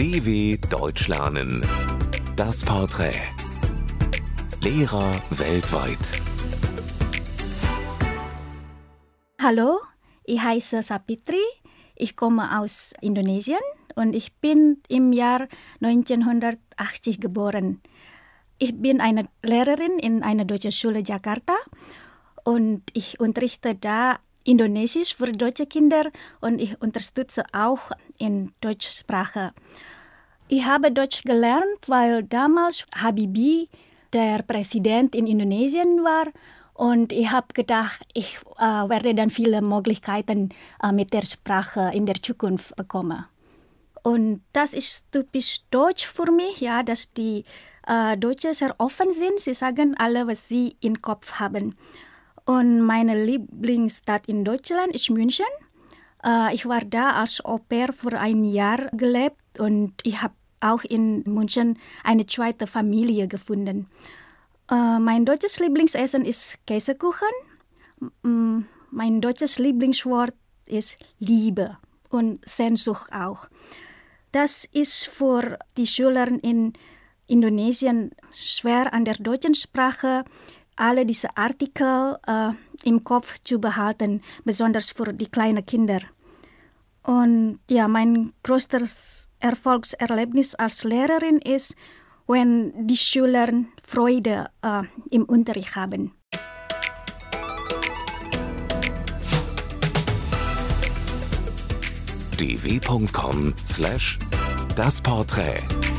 DW Deutsch lernen. Das Porträt. Lehrer weltweit. Hallo, ich heiße Sapitri. Ich komme aus Indonesien und ich bin im Jahr 1980 geboren. Ich bin eine Lehrerin in einer deutschen Schule Jakarta und ich unterrichte da Indonesisch für deutsche Kinder und ich unterstütze auch in Deutschsprache. Ich habe Deutsch gelernt, weil damals Habibie der Präsident in Indonesien war und ich habe gedacht, ich äh, werde dann viele Möglichkeiten äh, mit der Sprache in der Zukunft bekommen. Und das ist typisch deutsch für mich, ja, dass die äh, Deutschen sehr offen sind. Sie sagen alle, was sie im Kopf haben. Und meine Lieblingsstadt in Deutschland ist München. Äh, ich war da als Au pair für ein Jahr gelebt und ich habe auch in München eine zweite Familie gefunden. Äh, mein deutsches Lieblingsessen ist Käsekuchen. Mm, mein deutsches Lieblingswort ist Liebe und Sehnsucht auch. Das ist für die Schüler in Indonesien schwer an der deutschen Sprache alle diese Artikel äh, im Kopf zu behalten, besonders für die kleinen Kinder. Und ja, mein größtes Erfolgserlebnis als Lehrerin ist, wenn die Schüler Freude äh, im Unterricht haben. dw.com/das Porträt